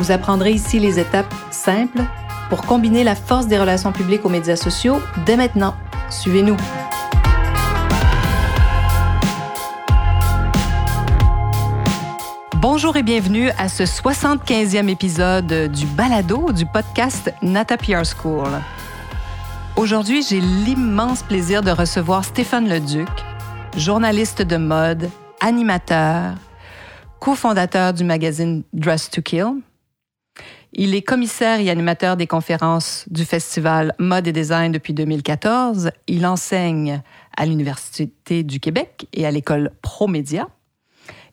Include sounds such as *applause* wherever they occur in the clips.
Vous apprendrez ici les étapes simples pour combiner la force des relations publiques aux médias sociaux dès maintenant. Suivez-nous. Bonjour et bienvenue à ce 75e épisode du balado du podcast Nata PR School. Aujourd'hui, j'ai l'immense plaisir de recevoir Stéphane Leduc, journaliste de mode, animateur, cofondateur du magazine Dress to Kill. Il est commissaire et animateur des conférences du festival Mode et Design depuis 2014. Il enseigne à l'Université du Québec et à l'école ProMédia.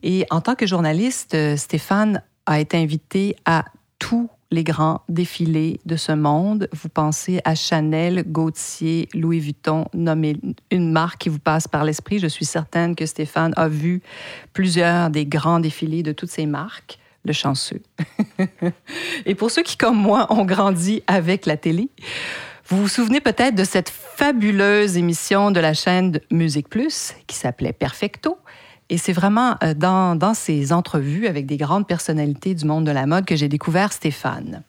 Et en tant que journaliste, euh, Stéphane a été invité à tous les grands défilés de ce monde. Vous pensez à Chanel, Gaultier, Louis Vuitton, nommez une marque qui vous passe par l'esprit. Je suis certaine que Stéphane a vu plusieurs des grands défilés de toutes ces marques. Le chanceux. *laughs* Et pour ceux qui, comme moi, ont grandi avec la télé, vous vous souvenez peut-être de cette fabuleuse émission de la chaîne Musique Plus qui s'appelait Perfecto et c'est vraiment euh, dans ces entrevues avec des grandes personnalités du monde de la mode que j'ai découvert Stéphane.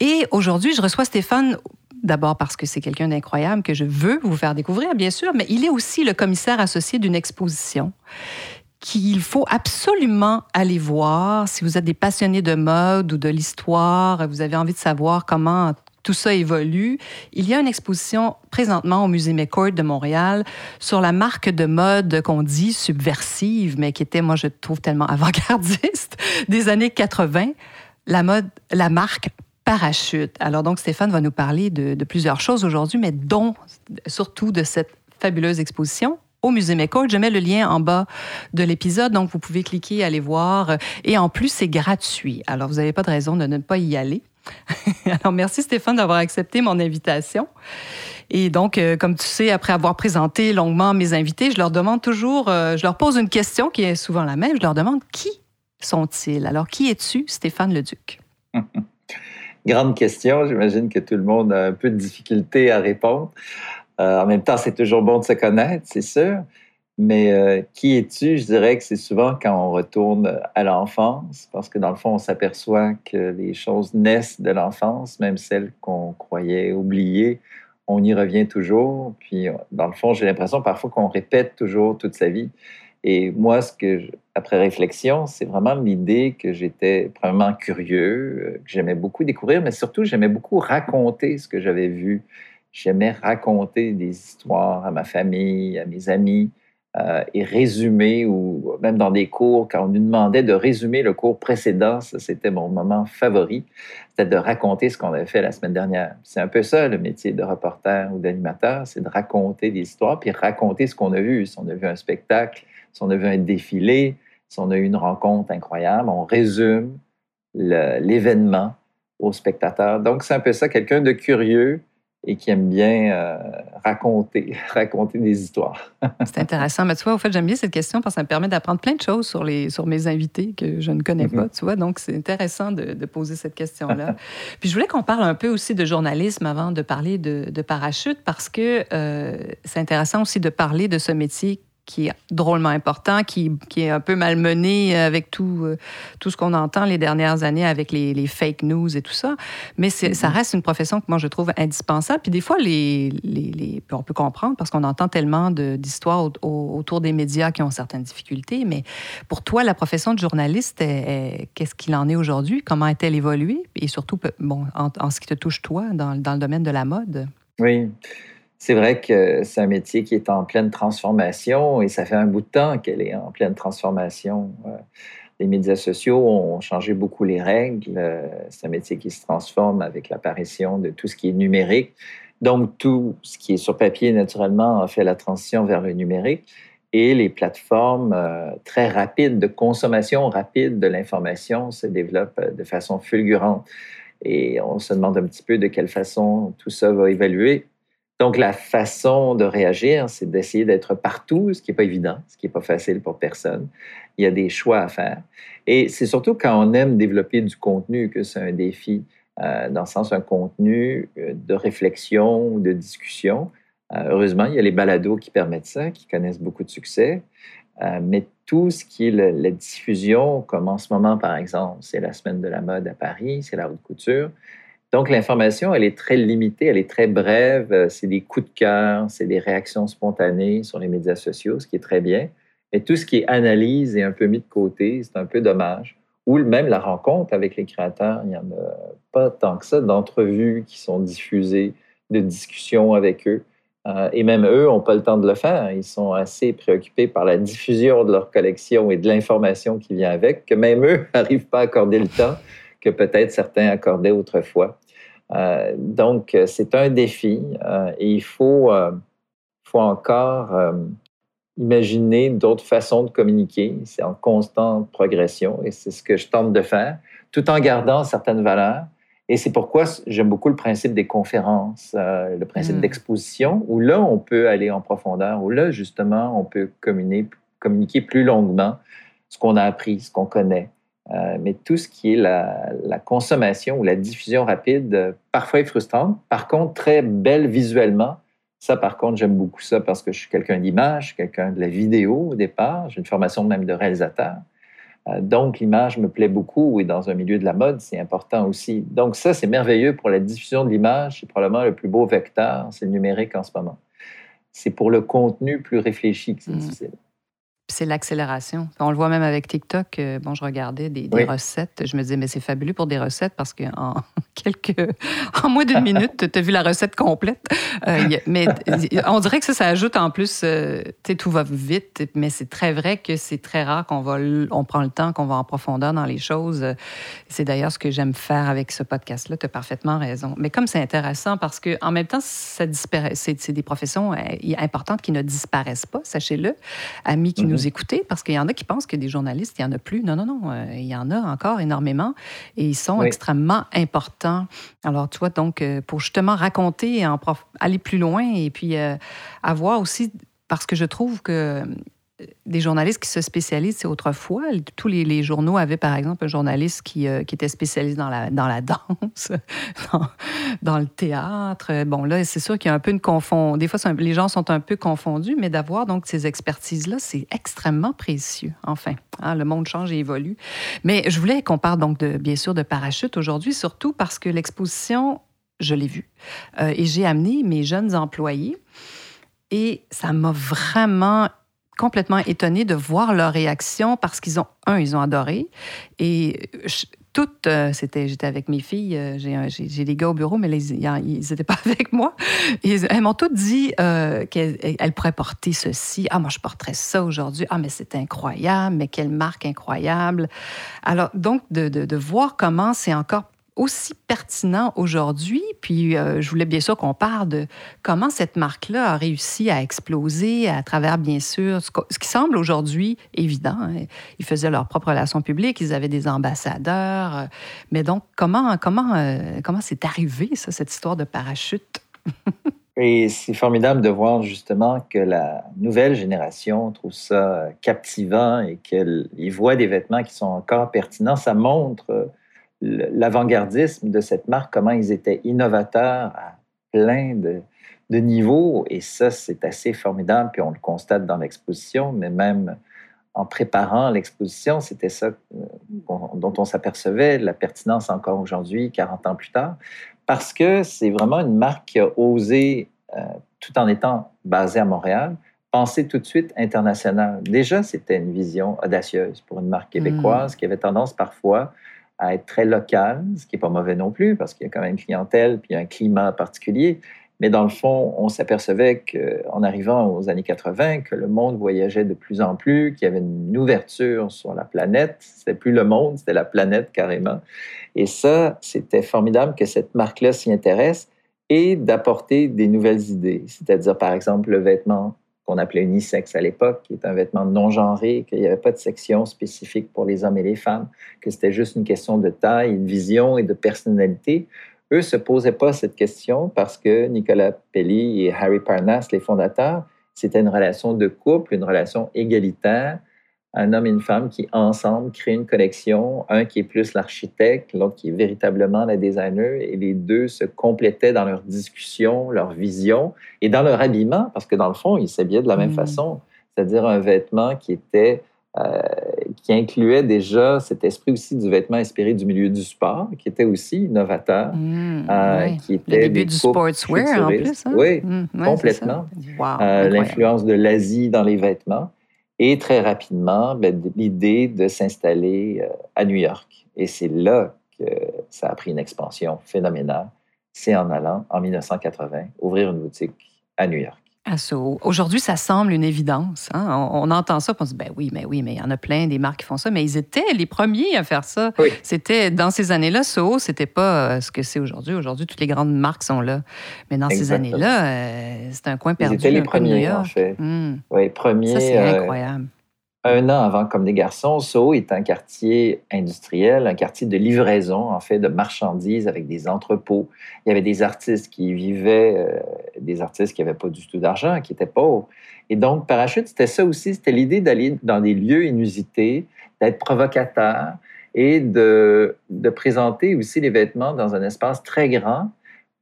Et aujourd'hui, je reçois Stéphane d'abord parce que c'est quelqu'un d'incroyable que je veux vous faire découvrir, bien sûr, mais il est aussi le commissaire associé d'une exposition qu'il faut absolument aller voir si vous êtes des passionnés de mode ou de l'histoire, vous avez envie de savoir comment tout ça évolue. Il y a une exposition présentement au Musée McCord de Montréal sur la marque de mode qu'on dit subversive, mais qui était, moi, je trouve tellement *laughs* avant-gardiste, des années 80, la marque Parachute. Alors donc, Stéphane va nous parler de, de plusieurs choses aujourd'hui, mais dont surtout de cette fabuleuse exposition au Musée McCord. Je mets le lien en bas de l'épisode, donc vous pouvez cliquer, aller voir. Et en plus, c'est gratuit. Alors, vous n'avez pas de raison de ne pas y aller. *laughs* Alors, merci Stéphane d'avoir accepté mon invitation. Et donc, euh, comme tu sais, après avoir présenté longuement mes invités, je leur demande toujours, euh, je leur pose une question qui est souvent la même. Je leur demande qui sont-ils? Alors, qui es-tu, Stéphane Leduc? *laughs* Grande question. J'imagine que tout le monde a un peu de difficulté à répondre. Euh, en même temps, c'est toujours bon de se connaître, c'est sûr. Mais euh, qui es-tu? Je dirais que c'est souvent quand on retourne à l'enfance, parce que dans le fond, on s'aperçoit que les choses naissent de l'enfance, même celles qu'on croyait oubliées. On y revient toujours. Puis, dans le fond, j'ai l'impression parfois qu'on répète toujours toute sa vie. Et moi, ce que après réflexion, c'est vraiment l'idée que j'étais vraiment curieux, euh, que j'aimais beaucoup découvrir, mais surtout, j'aimais beaucoup raconter ce que j'avais vu. J'aimais raconter des histoires à ma famille, à mes amis. Euh, et résumer, ou même dans des cours, quand on nous demandait de résumer le cours précédent, c'était mon moment favori, c'était de raconter ce qu'on avait fait la semaine dernière. C'est un peu ça le métier de reporter ou d'animateur, c'est de raconter des histoires, puis raconter ce qu'on a vu. Si on a vu un spectacle, si on a vu un défilé, si on a eu une rencontre incroyable, on résume l'événement aux spectateurs. Donc c'est un peu ça, quelqu'un de curieux, et qui aime bien euh, raconter, *laughs* raconter des histoires. *laughs* c'est intéressant. Mais tu vois, au fait, j'aime bien cette question parce que ça me permet d'apprendre plein de choses sur, les, sur mes invités que je ne connais pas, mm-hmm. tu vois. Donc, c'est intéressant de, de, poser cette question-là. *laughs* Puis, je voulais qu'on parle un peu aussi de journalisme avant de parler de, de parachute parce que euh, c'est intéressant aussi de parler de ce métier qui est drôlement important, qui, est un peu malmené avec tout, euh, tout ce qu'on entend les dernières années avec les, fake news et tout ça. Mais ça reste une profession que moi, je trouve indispensable. Puis des fois, on peut comprendre parce qu'on entend tellement d'histoires autour des médias qui ont certaines difficultés. Mais pour toi, la profession de journaliste, qu'est-ce qu'il en est aujourd'hui? Comment a-t-elle évolué? Et surtout, bon, en, ce qui te touche, toi, dans le domaine de la mode? Oui. C'est vrai que c'est un métier qui est en pleine transformation et ça fait un bout de temps qu'elle est en pleine transformation. Euh, les médias sociaux ont changé beaucoup les règles. Euh, c'est un métier qui se transforme avec l'apparition de tout ce qui est numérique. Donc, tout ce qui est sur papier, naturellement, a fait la transition vers le numérique. et les plateformes euh, très rapides de consommation rapide de l'information se développent de façon fulgurante. Et on se demande un petit peu de quelle façon tout ça va évaluer. Donc, la façon de réagir, c'est d'essayer d'être partout, ce qui n'est pas évident, ce qui n'est pas facile pour personne. Il y a des choix à faire. Et c'est surtout quand on aime développer du contenu que c'est un défi, euh, dans le sens un contenu de réflexion ou de discussion euh, heureusement, il y a les balados qui permettent ça, qui connaissent beaucoup de succès. Euh, mais tout ce qui est la diffusion, comme en ce moment, par exemple, c'est la semaine de la mode à Paris, c'est la haute couture. Donc, l'information, elle est très limitée, elle est très brève. Euh, c'est des coups de cœur, c'est des réactions spontanées sur les médias sociaux, ce qui est très bien. Mais tout ce qui est analyse est un peu mis de côté, c'est un peu dommage. Ou même la rencontre avec les créateurs, il n'y en a pas tant que ça d'entrevues qui sont diffusées, de discussions avec eux. Euh, et même eux n'ont pas le temps de le faire. Ils sont assez préoccupés par la diffusion de leur collection et de l'information qui vient avec, que même eux *laughs* n'arrivent pas à accorder le temps que peut-être certains accordaient autrefois. Euh, donc, c'est un défi euh, et il faut, faut encore imaginer d'autres façons de communiquer. C'est en constante progression et c'est ce que je tente de faire, tout en gardant certaines valeurs et c'est pourquoi j'aime beaucoup le principe des conférences, euh, le principe hmm. d'exposition, où là, on peut aller en profondeur, où là, justement, on peut communiquer, communiquer plus longuement ce qu'on a appris, ce qu'on connaît. Euh, mais tout ce qui est la, la, consommation ou la diffusion rapide, euh, parfois est frustrante. Par contre, très belle visuellement. Ça, par contre, j'aime beaucoup ça parce que je suis quelqu'un d'image, quelqu'un de la vidéo au départ. J'ai une formation même de réalisateur. Euh, donc, l'image me plaît beaucoup et dans un milieu de la mode, c'est important aussi. Donc, ça, c'est merveilleux pour la diffusion de l'image. C'est probablement le plus beau vecteur, c'est le numérique en ce moment. C'est pour le contenu plus réfléchi que c'est mmh. difficile c'est l'accélération. On le voit même avec TikTok. Euh, bon, je regardais des, recettes. Je me disais, mais c'est fabuleux pour des recettes parce qu'en *laughs* quelques. *laughs* En moins d'une minute, tu as vu la recette complète. Euh, mais on dirait que ça, ça ajoute en plus. Euh, tu sais, tout va vite, mais c'est très vrai que c'est très rare qu'on va. On prend le temps, qu'on va en profondeur dans les choses. C'est d'ailleurs ce que j'aime faire avec ce podcast-là. Tu as parfaitement raison. Mais comme c'est intéressant parce qu'en même temps, ça disparaît. C'est des professions importantes qui ne disparaissent pas, sachez-le. Amis qui nous nous écouter parce qu'il y en a qui pensent que des journalistes, il n'y en a plus. Non, non, non. Euh, il y en a encore énormément et ils sont extrêmement importants. Alors, tu vois, donc, euh, pour justement raconter et en aller plus loin et puis euh, avoir aussi, parce que je trouve que des journalistes qui se spécialisent, c'est autrefois. Tous les, journaux avaient, par exemple, un journaliste qui, euh, était spécialisé dans la, dans la danse, *laughs* dans, le théâtre. Bon, là, c'est sûr qu'il y a un peu une confond. Des fois, les gens sont un peu confondus, mais d'avoir donc ces expertises-là, c'est extrêmement précieux. Enfin, hein, le monde change et évolue. Mais je voulais qu'on parle donc, de, bien sûr, de parachute aujourd'hui, surtout parce que l'exposition, je l'ai vue. Euh, et j'ai amené mes jeunes employés. Et ça m'a vraiment complètement étonnée de voir leur réaction parce qu'ils ont, un, ils ont adoré. Et toutes, euh, c'était, j'étais avec mes filles, euh, j'ai, des gars au bureau, mais ils n'étaient pas *laughs* avec moi. elles m'ont toutes dit euh, qu'elles pourraient porter ceci. Ah, moi, je porterais ça aujourd'hui. Ah, mais c'est incroyable, mais quelle marque incroyable. Alors, donc, de, de, de voir comment c'est encore aussi pertinent aujourd'hui. Puis euh, je voulais bien sûr qu'on parle de comment cette marque-là a réussi à exploser à travers, bien sûr, ce, qui semble aujourd'hui évident. Hein. Ils faisaient leur propre relation publique, ils avaient des ambassadeurs. Euh, mais donc, comment comment euh, comment c'est arrivé, ça, cette histoire de parachute? *laughs* Et c'est formidable de voir justement que la nouvelle génération trouve ça captivant et qu'ils voient des vêtements qui sont encore pertinents. Ça montre l'avant-gardisme de cette marque, comment ils étaient innovateurs à plein de, niveaux. Et ça, c'est assez formidable. Puis on le constate dans l'exposition, mais même en préparant l'exposition, c'était ça euh, dont on s'apercevait, la pertinence encore aujourd'hui, 40 ans plus tard, parce que c'est vraiment une marque qui a osé, euh, tout en étant basée à Montréal, penser tout de suite international. Déjà, c'était une vision audacieuse pour une marque québécoise mmh. qui avait tendance parfois à être très local, ce qui n'est pas mauvais non plus, parce qu'il y a quand même une clientèle, puis un climat particulier. Mais dans le fond, on s'apercevait qu'en arrivant aux années 80, que le monde voyageait de plus en plus, qu'il y avait une ouverture sur la planète. C'était plus le monde, c'était la planète carrément. Et ça, c'était formidable que cette marque-là s'y intéresse et d'apporter des nouvelles idées. C'est-à-dire, par exemple, le vêtement qu'on appelait unisexe à l'époque, qui est un vêtement non genré, qu'il n'y avait pas de section spécifique pour les hommes et les femmes, que c'était juste une question de taille, de vision et de personnalité. Eux ne se posaient pas cette question parce que Nicolas Pelli et Harry Parnasse, les fondateurs, c'était une relation de couple, une relation égalitaire, un homme et une femme qui, ensemble, créent une collection, un qui est plus l'architecte, l'autre qui est véritablement le designer, et les deux se complétaient dans leur discussion, leur vision et dans leur habillement, parce que dans le fond, ils s'habillaient de la même mmh. façon, c'est-à-dire un vêtement qui était euh, qui incluait déjà cet esprit aussi du vêtement inspiré du milieu du sport, qui était aussi innovateur, mmh, euh, qui était le début du sportswear en plus. Hein? Oui, mmh, complètement. Euh, l'influence de l'Asie dans les vêtements et très rapidement ben, l'idée de s'installer à New York. Et c'est là que ça a pris une expansion phénoménale. C'est en allant en 1980 ouvrir une boutique à New York. Aujourd'hui, ça semble une évidence. Hein. On, entend ça, on se dit, ben oui, mais oui, mais il y en a plein des marques qui font ça. Mais ils étaient les premiers à faire ça. C'était dans ces années-là, Soho, c'était pas euh, ce que c'est aujourd'hui. Aujourd'hui, toutes les grandes marques sont là. Mais dans ces années-là, euh, c'était un coin perdu. Ils étaient les premiers, en fait. Hmm. Oui, premiers. Ça, c'est euh, incroyable un an avant Comme des garçons, Soho est un quartier industriel, un quartier de livraison, en fait, de marchandises avec des entrepôts. Il y avait des artistes qui vivaient, euh, des artistes qui n'avaient pas du tout d'argent, qui étaient pauvres. Et donc, Parachute, c'était ça aussi, c'était l'idée d'aller dans des lieux inusités, d'être provocateur et de présenter aussi les vêtements dans un espace très grand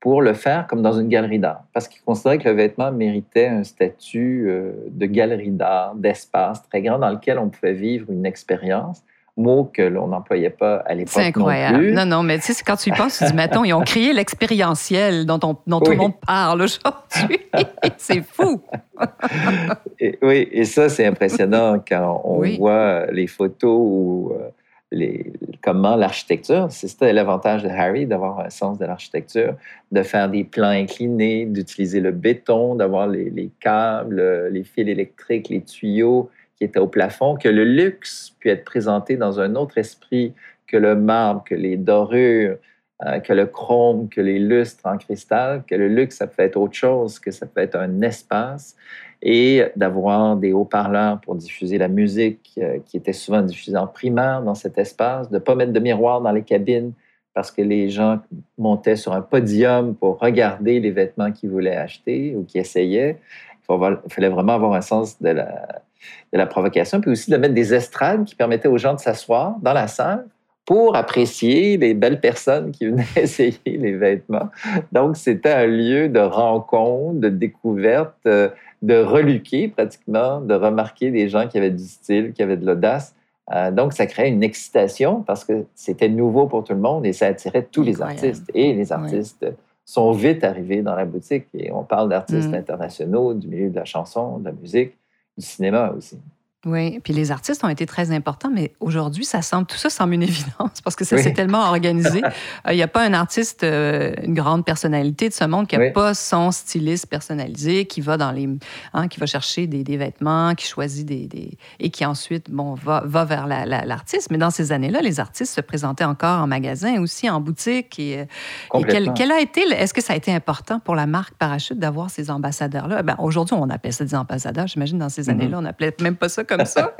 pour le faire comme dans une galerie d'art, parce qu'il considérait que le vêtement méritait un statut euh, de galerie d'art, d'espace très grand dans lequel on pouvait vivre une expérience mot que l'on n'employait pas à l'époque. C'est incroyable. Non, non, mais tu sais, quand tu y penses, tu dis, mettons, ils ont créé l'expérientiel dont, tout le monde parle aujourd'hui. *laughs* c'est fou. oui, et ça, c'est impressionnant quand on voit les photos où euh, comment l'architecture, c'était l'avantage de Harry d'avoir un sens de l'architecture, de faire des plans inclinés, d'utiliser le béton, d'avoir les, câbles, les fils électriques, les tuyaux qui étaient au plafond, que le luxe puisse être présenté dans un autre esprit que le marbre, que les dorures, euh, que le chrome, que les lustres en cristal, que le luxe, ça peut être autre chose, que ça peut être un espace et d'avoir des haut-parleurs pour diffuser la musique euh, qui était souvent diffusée en primaire dans cet espace, de ne pas mettre de miroir dans les cabines parce que les gens montaient sur un podium pour regarder les vêtements qu'ils voulaient acheter ou qu'ils essayaient. Il fallait vraiment avoir un sens de la, de la provocation, puis aussi de mettre des estrades qui permettaient aux gens de s'asseoir dans la salle pour apprécier les belles personnes qui venaient *laughs* essayer les vêtements. Donc, c'était un lieu de rencontre, de découverte, euh, de reluquer pratiquement, de remarquer des gens qui avaient du style, qui avaient de l'audace. Euh, donc, ça créait une excitation parce que c'était nouveau pour tout le monde et ça attirait tous les artistes. Et les artistes sont vite arrivés dans la boutique. Et on parle d'artistes mm. internationaux, du milieu de la chanson, de la musique, du cinéma aussi. Oui, puis les artistes ont été très importants, mais aujourd'hui, ça semble, tout ça semble une *laughs* évidence parce que ça s'est tellement organisé. *laughs* Euh, il n'y a pas un artiste, euh, une grande personnalité de ce monde qui n'a pas son styliste personnalisé, qui va dans les, hein, qui va chercher des, des, vêtements, qui choisit des, des, et qui ensuite, bon, va, va vers l'artiste. mais dans ces années-là, les artistes se présentaient encore en magasin, aussi en boutique. Et, euh, quel, a été, est-ce que ça a été important pour la marque Parachute d'avoir ces ambassadeurs-là? Ben, Aujourd'hui, on appelle ça des ambassadeurs. J'imagine dans ces mm-hmm. années-là, on n'appelait même pas ça comme ça.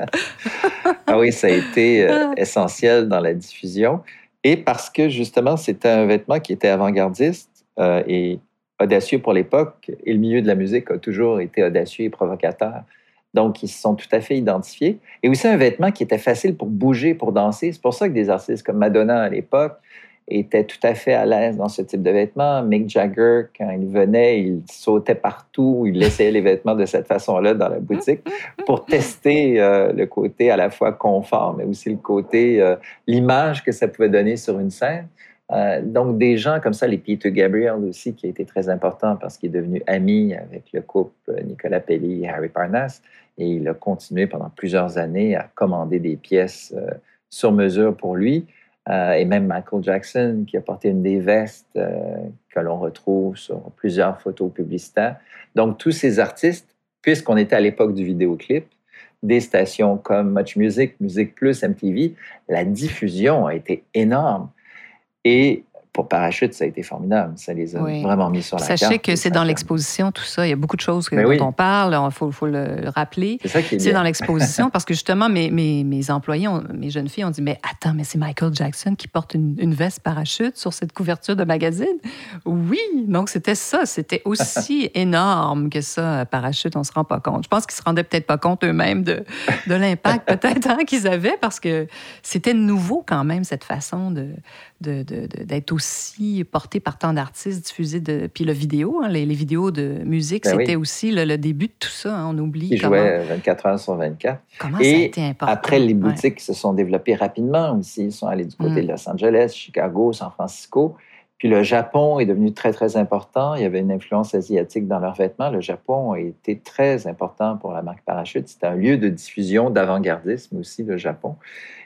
*laughs* ah oui, ça a été euh, ah. essentiel dans la diffusion. Et parce que justement, c'était un vêtement qui était avant-gardiste euh, et audacieux pour l'époque, et le milieu de la musique a toujours été audacieux et provocateur. Donc, ils se sont tout à fait identifiés. Et aussi un vêtement qui était facile pour bouger, pour danser. C'est pour ça que des artistes comme Madonna à l'époque, était tout à fait à l'aise dans ce type de vêtements. Mick Jagger, quand il venait, il sautait partout, il laissait les vêtements de cette façon-là dans la boutique pour tester euh, le côté à la fois confort, mais aussi le côté, euh, l'image que ça pouvait donner sur une scène. Euh, donc, des gens comme ça, les Peter Gabriel aussi, qui a été très important parce qu'il est devenu ami avec le couple Nicolas Pelli et Harry Parnasse. Et il a continué pendant plusieurs années à commander des pièces sur mesure pour lui. Euh, et même Michael Jackson qui a porté une des vestes euh, que l'on retrouve sur plusieurs photos publicitaires. Donc, tous ces artistes, puisqu'on était à l'époque du vidéoclip, des stations comme Much Music, Music Plus, MTV, la diffusion a été énorme. Et pour Parachute, ça a été formidable. Ça les a vraiment mis sur la carte. Sachez que c'est dans l'exposition, tout ça. Il y a beaucoup de choses que, dont on parle. Il faut, faut, le rappeler. C'est ça qui est, C'est dans l'exposition *laughs* parce que justement, mes, mes, mes employés, mes jeunes filles ont dit Mais attends, mais c'est Michael Jackson qui porte une, une, veste parachute sur cette couverture de magazine? Oui, donc c'était ça. C'était aussi *laughs* énorme que ça, parachute. On ne se rend pas compte. Je pense qu'ils se rendaient peut-être pas compte eux-mêmes de, de l'impact *laughs* peut-être hein, qu'ils avaient parce que c'était nouveau quand même, cette façon de, d'être aussi porté par tant d'artistes, diffusé de. Puis le vidéo, hein, les, vidéos de musique, ben c'était aussi le, début de tout ça. Hein, on oublie. Ils jouaient 24 heures sur 24. Comment Et ça a été important? Après, les boutiques se sont développées rapidement aussi. Ils sont allés du côté mm. de Los Angeles, Chicago, San Francisco. Puis le Japon est devenu très, très important. Il y avait une influence asiatique dans leurs vêtements. Le Japon a été très important pour la marque Parachute. C'était un lieu de diffusion d'avant-gardisme aussi, le Japon.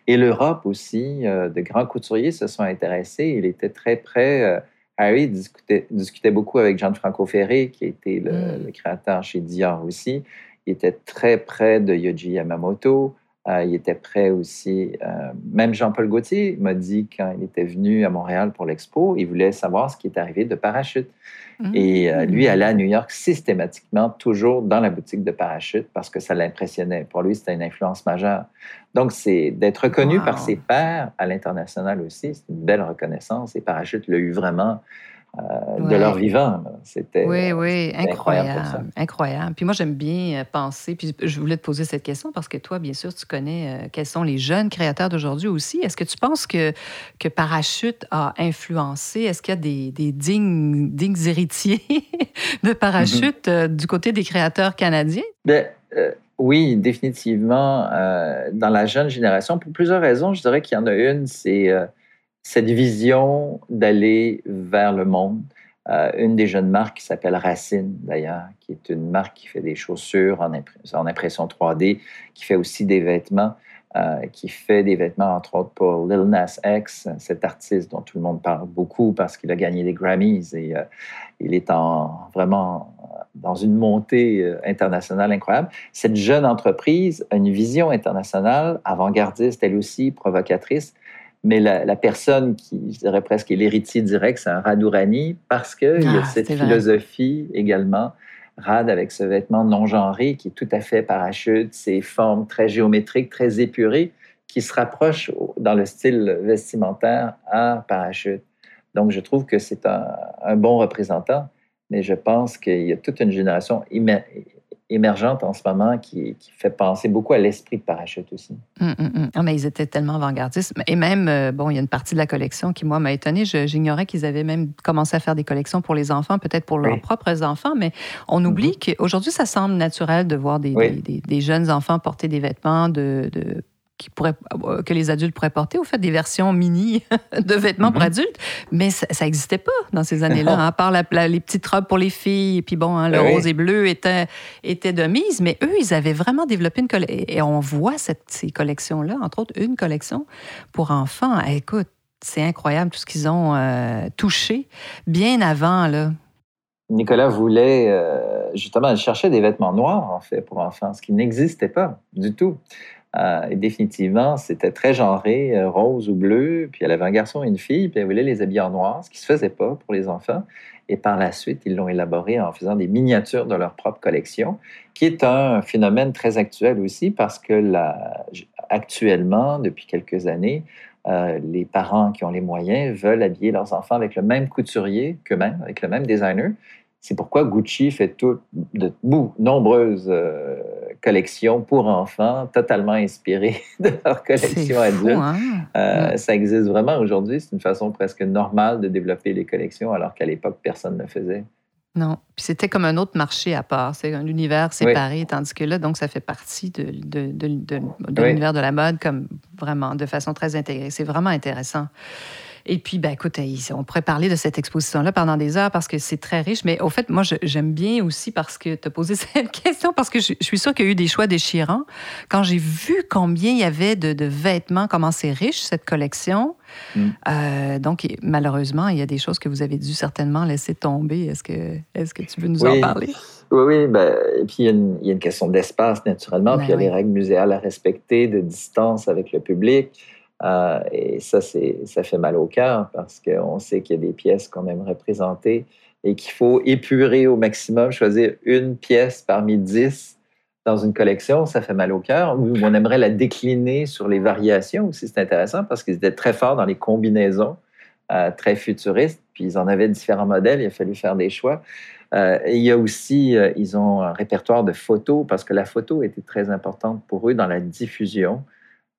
Et l'Europe aussi, euh, de grands couturiers se sont intéressés. Il était très près. Euh, Harry discutait, discutait, beaucoup avec Gianfranco Ferré, qui était le, mm. le, créateur chez Dior aussi. Il était très près de Yoji Yamamoto. Euh, il était prêt aussi. Euh, même Jean-Paul Gaultier m'a dit quand il était venu à Montréal pour l'expo, il voulait savoir ce qui est arrivé de parachute. Et euh, lui allait à New York systématiquement, toujours dans la boutique de parachute, parce que ça l'impressionnait. Pour lui, c'était une influence majeure. Donc, c'est d'être reconnu par ses pairs à l'international aussi, c'est une belle reconnaissance. Et Parachute l'a eu vraiment euh, de leur vivant. C'était oui, oui, incroyable, incroyable. Puis moi, j'aime bien euh, penser, puis je voulais te poser cette question parce que toi, bien sûr, tu connais euh, quels sont les jeunes créateurs d'aujourd'hui aussi. Est-ce que tu penses que, que Parachute a influencé? Est-ce qu'il y a des, des dignes, dignes héritiers *laughs* de Parachute mm-hmm. du côté des créateurs canadiens? Bien, oui, définitivement. dans la jeune génération, pour plusieurs raisons, je dirais qu'il y en a une, c'est cette vision d'aller vers le monde. Euh, une des jeunes marques qui s'appelle Racine, d'ailleurs, qui est une marque qui fait des chaussures en, impression 3D, qui fait aussi des vêtements, euh, qui fait des vêtements, entre autres, pour Lil Nas X, cet artiste dont tout le monde parle beaucoup parce qu'il a gagné des Grammys et euh, il est en, vraiment dans une montée internationale incroyable. Cette jeune entreprise a une vision internationale, avant-gardiste, elle aussi, provocatrice, mais la, personne qui, je dirais presque, est l'héritier direct, c'est un Radourani, parce qu'il y a ah, cette philosophie également. Rad avec ce vêtement non genré qui est tout à fait parachute, ses formes très géométriques, très épurées, qui se rapprochent dans le style vestimentaire à parachute. Donc, je trouve que c'est un, un, bon représentant, mais je pense qu'il y a toute une génération émergente en ce moment qui, fait penser beaucoup à l'esprit de parachute aussi. Hum, hum, hum. Ah, mais ils étaient tellement avant-gardistes. Et même, euh, bon, il y a une partie de la collection qui, moi, m'a étonnée. J'ignorais qu'ils avaient même commencé à faire des collections pour les enfants, peut-être pour leurs propres enfants, mais on oublie mm-hmm. qu'aujourd'hui, ça semble naturel de voir des, des, jeunes enfants porter des vêtements de, de qui euh, que les adultes pourraient porter, au fait, des versions mini *laughs* de vêtements pour mhm. adultes. Mais ça n'existait pas dans ces années-là, hein, à part les petites robes pour les filles. Et puis bon, hein, le rose et bleu était, était de mise. Mais eux, ils avaient vraiment développé une collection. Et on voit cette, ces collections-là, entre autres, une collection pour enfants. Écoute, c'est incroyable tout ce qu'ils ont euh, touché bien avant, là. Nicolas voulait euh, justement, chercher des vêtements noirs, en fait, pour enfants, ce qui n'existait pas du tout. Euh, et définitivement, c'était très genré, euh, rose ou bleu. Puis elle avait un garçon et une fille, puis elle voulait les habiller en noir, ce qui ne se faisait pas pour les enfants. Et par la suite, ils l'ont élaboré en faisant des miniatures de leur propre collection, qui est un phénomène très actuel aussi parce que actuellement, depuis quelques années, euh, les parents qui ont les moyens veulent habiller leurs enfants avec le même couturier qu'eux-mêmes, avec le même designer. C'est pourquoi Gucci fait tout, de nombreuses collection pour enfants, totalement inspirée *laughs* de leur collection adulte. Hein? Euh, ça existe vraiment aujourd'hui. C'est une façon presque normale de développer les collections, alors qu'à l'époque, personne ne le faisait. Non. Puis c'était comme un autre marché à part. C'est un univers séparé, tandis que là, donc, ça fait partie de, de, de, l'univers de la mode comme vraiment de façon très intégrée. C'est vraiment intéressant. Et puis, ben, écoute, on pourrait parler de cette exposition-là pendant des heures parce que c'est très riche. Mais au fait, moi, j'aime bien aussi parce que tu as posé *laughs* cette question, parce que je, suis sûre qu'il y a eu des choix déchirants. Quand j'ai vu combien il y avait de, vêtements, comment c'est riche, cette collection, mm. euh, donc, malheureusement, il y a des choses que vous avez dû certainement laisser tomber. Est-ce que, est que tu veux nous en parler? Oui, oui. Ben, et puis, il y, a une, il y, a une, question d'espace, naturellement. Ben puis, il y a les règles muséales à respecter, de distance avec le public. Et ça, ça fait mal au cœur parce qu'on sait qu'il y a des pièces qu'on aimerait présenter et qu'il faut épurer au maximum, choisir une pièce parmi dix dans une collection, ça fait mal au cœur. On aimerait la décliner sur les variations aussi. C'est intéressant parce qu'ils étaient très forts dans les combinaisons, euh, très futuristes. Puis ils en avaient différents modèles. Il a fallu faire des choix. Euh, il y a aussi, euh, ils ont un répertoire de photos parce que la photo était très importante pour eux dans la diffusion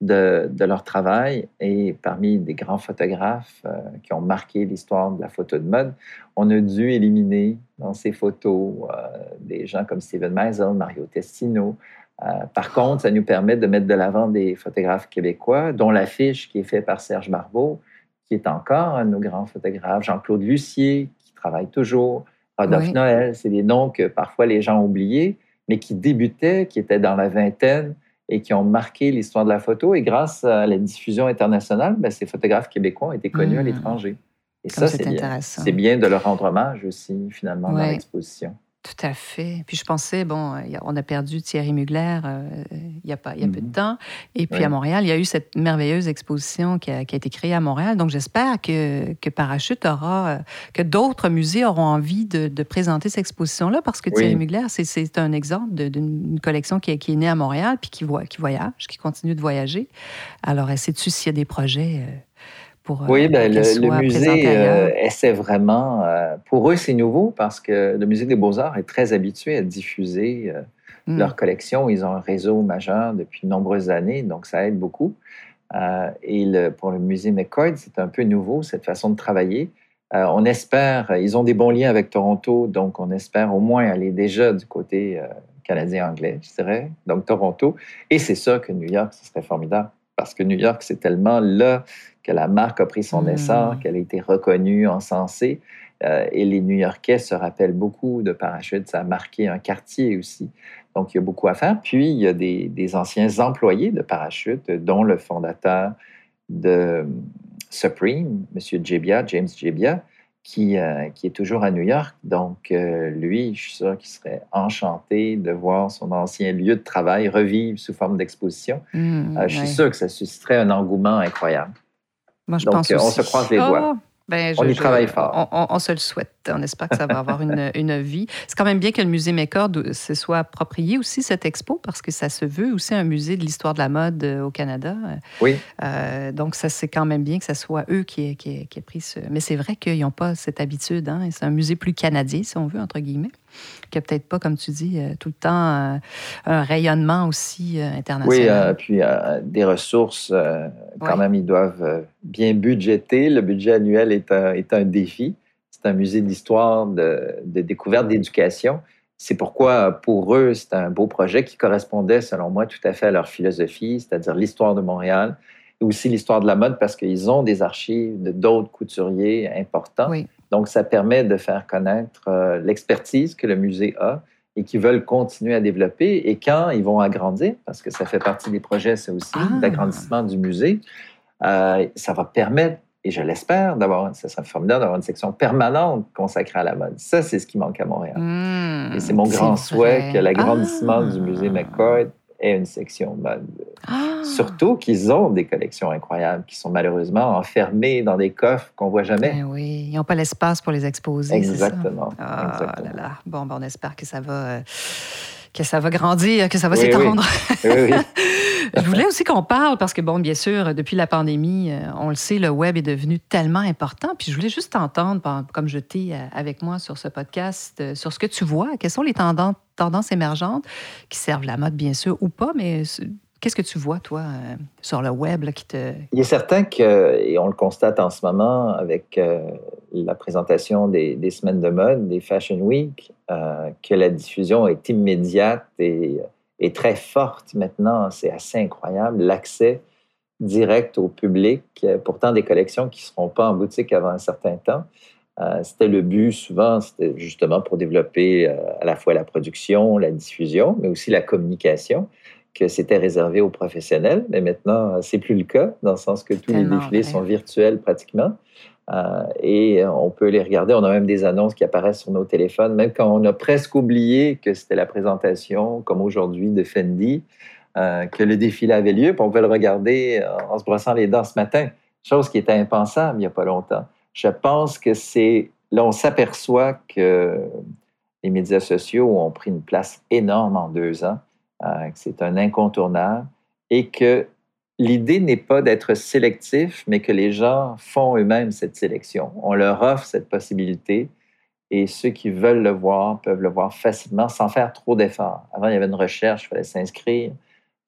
de, leur travail. Et parmi des grands photographes euh, qui ont marqué l'histoire de la photo de mode, on a dû éliminer dans ces photos euh, des gens comme Steven Meisel, Mario Testino. Euh, par contre, ça nous permet de mettre de l'avant des photographes québécois, dont l'affiche qui est faite par Serge Barbeau, qui est encore un de nos grands photographes, Jean-Claude Lucier, qui travaille toujours, Rodolphe Noël, c'est des noms que parfois les gens ont oubliés, mais qui débutaient, qui étaient dans la vingtaine, et qui ont marqué l'histoire de la photo. Et grâce à la diffusion internationale, ben, ces photographes québécois ont été connus à mmh. l'étranger. Et ça, c'est bien. C'est bien de leur rendre hommage aussi, finalement, dans l'exposition. Tout à fait. Puis je pensais, bon, on a perdu Thierry Mugler euh, il y a, pas, il y a peu de mhm. temps. Et puis à Montréal, il y a eu cette merveilleuse exposition qui a, été créée à Montréal. Donc j'espère que, que Parachute aura, euh, que d'autres musées auront envie de, présenter cette exposition-là parce que Thierry Mugler, c'est un exemple d'une collection qui est, qui est, née à Montréal puis qui, voit, qui voyage, qui continue de voyager. Alors, sais-tu s'il y a des projets? Euh, oui, euh, ben, le, musée euh, essaie vraiment. Euh, pour eux, c'est nouveau parce que le musée des beaux-arts est très habitué à diffuser hmm. leur collection. Ils ont un réseau majeur depuis de nombreuses années, donc ça aide beaucoup. et pour le musée McCord, c'est un peu nouveau, cette façon de travailler. on espère, ils ont des bons liens avec Toronto, donc on espère au moins aller déjà du côté canadien-anglais, je dirais, donc Toronto. Et c'est ça que New York, ce serait formidable parce que New York, c'est tellement là que la marque a pris son essor, hmm. qu'elle a été reconnue, encensée. Euh, et les New-Yorkais se rappellent beaucoup de Parachute. Ça a marqué un quartier aussi. Donc, il y a beaucoup à faire. Puis, il y a des, anciens employés de Parachute, dont le fondateur de Supreme, M. Jebia, James Jebia, qui, euh, qui est toujours à New York. Donc, euh, lui, je suis sûr qu'il serait enchanté de voir son ancien lieu de travail revivre sous forme d'exposition. Hmm, je suis sûr que ça susciterait un engouement incroyable. Moi, je pense euh, on se croise les doigts. Oh, ben, on y travaille fort. On, se le souhaite. On espère que ça va avoir une, *laughs* une vie. C'est quand même bien que le musée McCord se soit approprié aussi cette expo parce que ça se veut aussi un musée de l'histoire de la mode euh, au Canada. Oui. Euh, donc, ça, c'est quand même bien que ce soit eux qui aient, qui qui pris ce. Mais c'est vrai qu'ils n'ont pas cette habitude. Hein? C'est un musée plus canadien, si on veut, entre guillemets qui n'a peut-être pas, comme tu dis, euh, tout le temps euh, un rayonnement aussi euh, international. Oui, puis des ressources, quand même, ils doivent bien budgéter. Le budget annuel est un, est un défi. C'est un musée d'histoire, de, de découverte, d'éducation. C'est pourquoi, pour eux, c'est un beau projet qui correspondait, selon moi, tout à fait à leur philosophie, c'est-à-dire l'histoire de Montréal et aussi l'histoire de la mode parce qu'ils ont des archives de d'autres couturiers importants. Oui. Donc, ça permet de faire connaître euh, l'expertise que le musée a et qu'ils veulent continuer à développer. Et quand ils vont agrandir, parce que ça fait partie des projets, c'est aussi ah. d'agrandissement du musée, euh, ça va permettre, et je l'espère, d'avoir, ça serait formidable d'avoir une section permanente consacrée à la mode. Ça, c'est ce qui manque à Montréal. Hmm, et c'est mon grand souhait que l'agrandissement du musée ah. McCoy est une section mode. Ah! Surtout qu'ils ont des collections incroyables qui sont malheureusement enfermées dans des coffres qu'on voit jamais. Ben oui, ils n'ont pas l'espace pour les exposer. Exactement. Ah là là. Bon, ben, on espère que ça va. Euh, que ça va grandir, que ça va s'étendre. Oui, oui. *laughs* Je voulais aussi qu'on parle, parce que, bon, bien sûr, depuis la pandémie, euh, on le sait, le web est devenu tellement important. Puis je voulais juste t'entendre, comme je t'ai euh, avec moi sur ce podcast, euh, sur ce que tu vois. Quelles sont les tendances, tendances émergentes qui servent la mode, bien sûr, ou pas, mais Qu'est-ce que tu vois, toi, sur le web qui te... Il est certain que, et on le constate en ce moment avec la présentation des, semaines de mode, des Fashion Week, que la diffusion est immédiate et très forte maintenant. C'est assez incroyable. L'accès direct au public, euh, pourtant des collections qui ne seront pas en boutique avant un certain temps. Euh, c'était le but souvent, c'était justement pour développer euh, à la fois la production, la diffusion, mais aussi la communication, que c'était réservé aux professionnels. Mais maintenant, c'est plus le cas, dans le sens que tous les défilés sont virtuels pratiquement. Euh, et on peut les regarder. On a même des annonces qui apparaissent sur nos téléphones, même quand on a presque oublié que c'était la présentation, comme aujourd'hui, de Fendi. que le défilé avait lieu, puis on pouvait le regarder en se brossant les dents ce matin, chose qui était impensable il n'y a pas longtemps. Je pense que c'est là, on s'aperçoit que les médias sociaux ont pris une place énorme en deux ans, que c'est un incontournable et que l'idée n'est pas d'être sélectif, mais que les gens font eux-mêmes cette sélection. On leur offre cette possibilité et ceux qui veulent le voir peuvent le voir facilement sans faire trop d'efforts. Avant, il y avait une recherche, il fallait s'inscrire,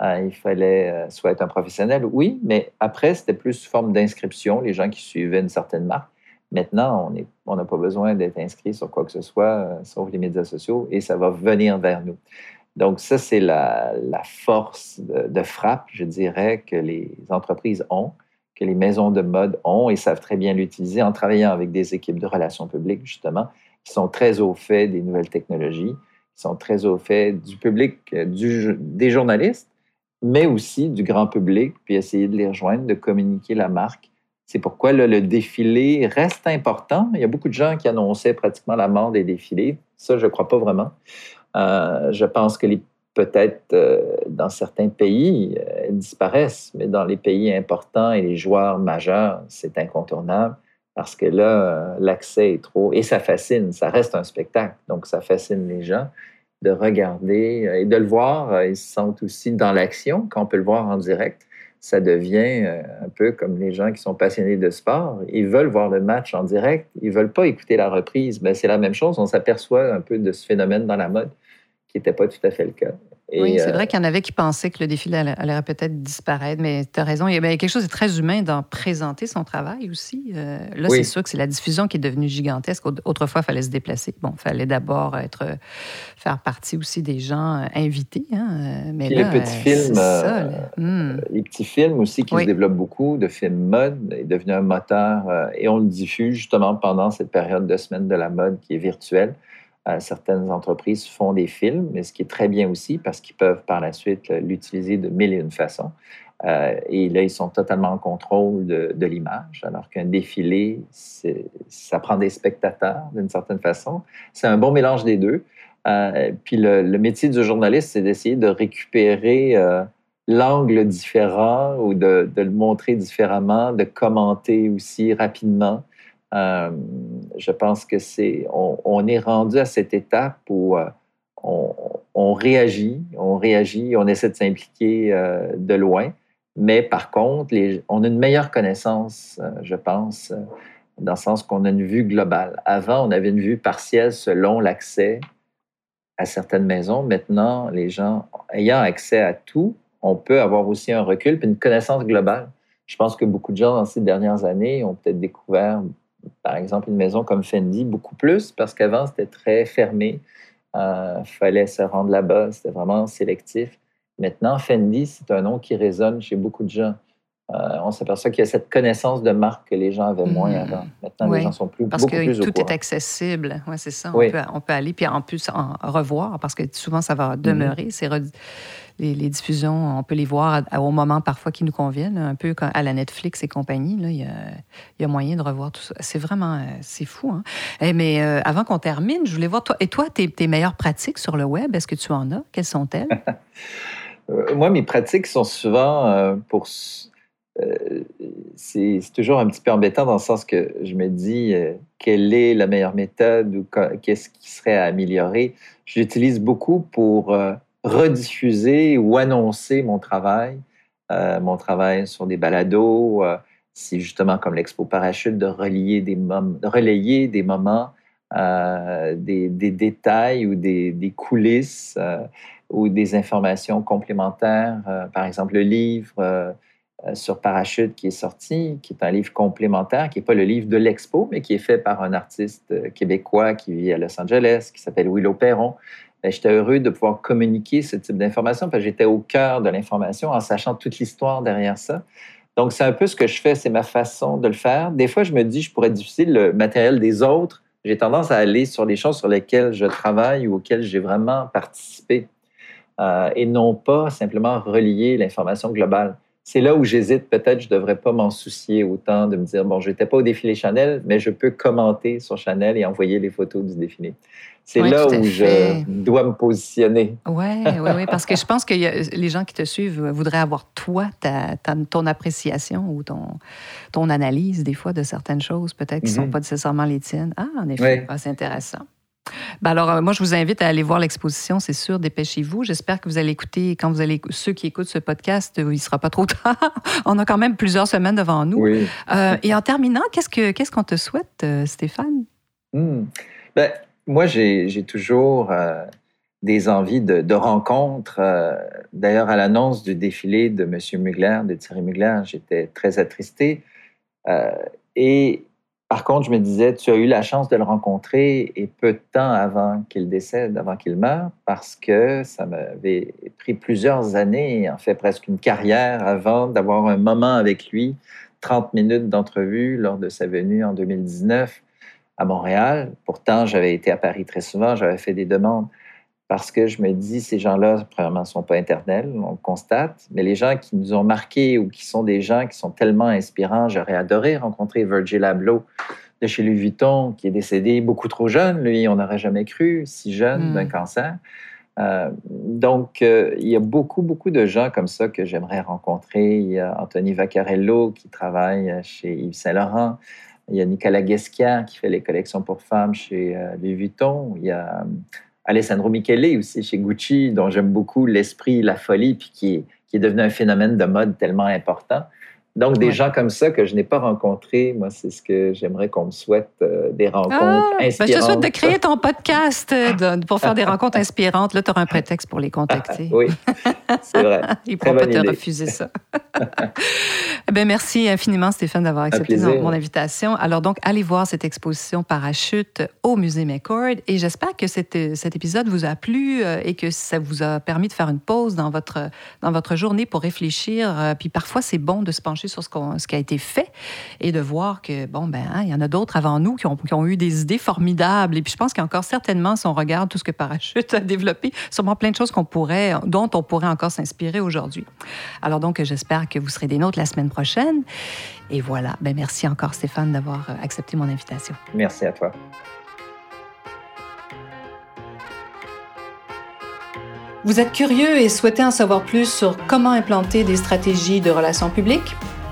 euh, il fallait euh, soit être un professionnel, oui, mais après, c'était plus sous forme d'inscription, les gens qui suivaient une certaine marque. Maintenant, on n'a pas besoin d'être inscrit sur quoi que ce soit, euh, sauf les médias sociaux, et ça va venir vers nous. Donc, ça, c'est la, force de, frappe, je dirais, que les entreprises ont, que les maisons de mode ont et savent très bien l'utiliser en travaillant avec des équipes de relations publiques, justement, qui sont très au fait des nouvelles technologies, qui sont très au fait du public, du, des journalistes, mais aussi du grand public, puis essayer de les rejoindre, de communiquer la marque. C'est pourquoi le défilé reste important. Il y a beaucoup de gens qui annonçaient pratiquement la mort des défilés. Ça, je ne crois pas vraiment. Euh, je pense que peut-être euh, dans certains pays, euh, elles disparaissent, mais dans les pays importants et les joueurs majeurs, c'est incontournable parce que là, l'accès est trop... Et ça fascine, ça reste un spectacle, donc ça fascine les gens de regarder et de le voir. Ils sentent aussi dans l'action, quand on peut le voir en direct. Ça devient un peu comme les gens qui sont passionnés de sport. Ils veulent voir le match en direct. Ils veulent pas écouter la reprise. C'est la même chose. On s'aperçoit un peu de ce phénomène dans la mode qui n'était pas tout à fait le cas. oui, c'est vrai euh, qu'il y en avait qui pensaient que le défilé allait, peut-être disparaître, mais tu as raison. Il y a quelque chose de très humain dans présenter son travail aussi. Euh, là, c'est sûr que c'est la diffusion qui est devenue gigantesque. Autrefois, il fallait se déplacer. Bon, il fallait d'abord être, faire partie aussi des gens euh, invités. Hein. Mais là, les petits films, hmm. les petits films aussi qui se développent beaucoup, de films mode, est devenu un moteur et on le diffuse justement pendant cette période de semaine de la mode qui est virtuelle. Euh, certaines entreprises font des films, mais ce qui est très bien aussi parce qu'ils peuvent par la suite l'utiliser de mille et une façons. Euh, et là, ils sont totalement en contrôle de, l'image, alors qu'un défilé, ça prend des spectateurs d'une certaine façon. C'est un bon mélange des deux. Euh, puis le, métier du journaliste, c'est d'essayer de récupérer l'angle différent ou de, de, le montrer différemment, de commenter aussi rapidement. Euh, je pense que c'est, on, est rendu à cette étape où euh, on, réagit, on réagit, on essaie de s'impliquer euh, de loin, mais par contre, on a une meilleure connaissance, je pense, dans le sens qu'on a une vue globale. Avant, on avait une vue partielle selon l'accès à certaines maisons. Maintenant, les gens ayant accès à tout, on peut avoir aussi un recul puis une connaissance globale. Je pense que beaucoup de gens dans ces dernières années ont peut-être découvert par exemple, une maison comme Fendi, beaucoup plus, parce qu'avant, c'était très fermé. Il euh, fallait se rendre là-bas, c'était vraiment sélectif. Maintenant, Fendi, c'est un nom qui résonne chez beaucoup de gens. Euh, on s'aperçoit qu'il y a cette connaissance de marque que les gens avaient moins mmh. avant. Maintenant, les gens sont plus parce beaucoup que tout est accessible. Oui, c'est ça. On, peut, aller puis en plus en revoir parce que souvent ça va mmh. demeurer. C'est les, diffusions, on peut les voir au moment parfois qui nous conviennent, un peu à la Netflix et compagnie. Là, il, y a, moyen de revoir tout ça. C'est vraiment, euh, c'est fou. Hein? Eh, mais euh, avant qu'on termine, je voulais voir, toi, et toi, tes, tes meilleures pratiques sur le web, est-ce que tu en as? Quelles sont-elles? *laughs* Moi, mes pratiques sont souvent pour c'est toujours un petit peu embêtant dans le sens que je me dis euh, quelle est la meilleure méthode ou qu'est-ce qui serait à améliorer. J'utilise beaucoup pour euh, rediffuser ou annoncer mon travail, euh, mon travail sur des balados. c'est justement comme l'Expo Parachute de relier des relayer des moments, des, détails ou des, coulisses ou des informations complémentaires. par exemple, le livre euh, sur Parachute qui est sorti, qui est un livre complémentaire, qui n'est pas le livre de l'expo, mais qui est fait par un artiste euh, québécois qui vit à Los Angeles, qui s'appelle Willow Perron. Ben, j'étais heureux de pouvoir communiquer ce type d'information parce que j'étais au cœur de l'information en sachant toute l'histoire derrière ça. Donc, c'est un peu ce que je fais, c'est ma façon de le faire. Des fois, je me dis, je pourrais diffuser le matériel des autres. J'ai tendance à aller sur les choses sur lesquelles je travaille ou auxquelles j'ai vraiment participé euh, et non pas simplement relier l'information globale. C'est là où j'hésite. Peut-être je ne devrais pas m'en soucier autant de me dire, bon, je n'étais pas au défilé Chanel, mais je peux commenter sur Chanel et envoyer les photos du défilé. C'est là où je dois me positionner. Oui, oui, oui, parce que je pense que les gens qui te suivent voudraient avoir toi, ta, ton appréciation ou ton, ton analyse des fois de certaines choses, peut-être qui ne sont mhm. pas nécessairement les tiennes. Ah, en effet, ah, c'est intéressant. Ben alors, euh, moi, je vous invite à aller voir l'exposition, c'est sûr, dépêchez-vous. J'espère que vous allez écouter, quand vous allez, ceux qui écoutent ce podcast, il ne sera pas trop *laughs* tard. On a quand même plusieurs semaines devant nous. Euh, et en terminant, qu'est-ce qu'on ce qu'on te souhaite, euh, Stéphane? Ben, moi, j'ai toujours des envies de, rencontres. D'ailleurs, à l'annonce du défilé de M. Mugler, de Thierry Mugler, j'étais très attristé. et par contre, je me disais, tu as eu la chance de le rencontrer et peu de temps avant qu'il décède, avant qu'il meure, parce que ça m'avait pris plusieurs années, en fait presque une carrière avant d'avoir un moment avec lui, 30 minutes d'entrevue lors de sa venue en 2019 à Montréal. Pourtant, j'avais été à Paris très souvent, j'avais fait des demandes parce que je me dis, ces gens-là, premièrement, ne sont pas éternels, on le constate, mais les gens qui nous ont marqués ou qui sont des gens qui sont tellement inspirants, j'aurais adoré rencontrer Virgil Abloh de chez Louis Vuitton, qui est décédé beaucoup trop jeune, lui, on n'aurait jamais cru, si jeune, d'un hmm. cancer. Euh, donc, euh, il y a beaucoup, beaucoup de gens comme ça que j'aimerais rencontrer. Il y a Anthony Vaccarello qui travaille chez Yves Saint-Laurent. Il y a Nicolas Guesquia qui fait les collections pour femmes chez euh, Louis Vuitton. Il y a Alessandro Michele aussi chez Gucci, dont j'aime beaucoup l'esprit, la folie, puis qui est, qui est devenu un phénomène de mode tellement important. Donc, des gens comme ça que je n'ai pas rencontrés, moi, c'est ce que j'aimerais qu'on me souhaite, euh, des rencontres inspirantes. Ah, ben, je te souhaite de créer ton podcast euh, pour faire des *laughs* rencontres inspirantes. Là, tu auras un prétexte pour les contacter. oui, c'est vrai. *laughs* Ils ne pourront pas te refuser ça. *laughs* eh bien, merci infiniment, Stéphane, d'avoir accepté mon invitation. Alors, donc, allez voir cette exposition Parachute au Musée McCord. Et j'espère que cet, cet épisode vous a plu euh, et que ça vous a permis de faire une pause dans votre, dans votre journée pour réfléchir. Puis parfois, c'est bon de se pencher sur ce, ce, qui a été fait et de voir que, bon, ben, hein, il y en a d'autres avant nous qui ont, qui ont, eu des idées formidables. Et puis, je pense qu'il y a encore certainement, si on regarde tout ce que Parachute a développé, sûrement plein de choses qu'on pourrait, dont on pourrait encore s'inspirer aujourd'hui. Alors, donc, j'espère que vous serez des nôtres la semaine prochaine. Et voilà. Ben, merci encore, Stéphane, d'avoir euh, accepté mon invitation. Merci à toi. Vous êtes curieux et souhaitez en savoir plus sur comment implanter des stratégies de relations publiques?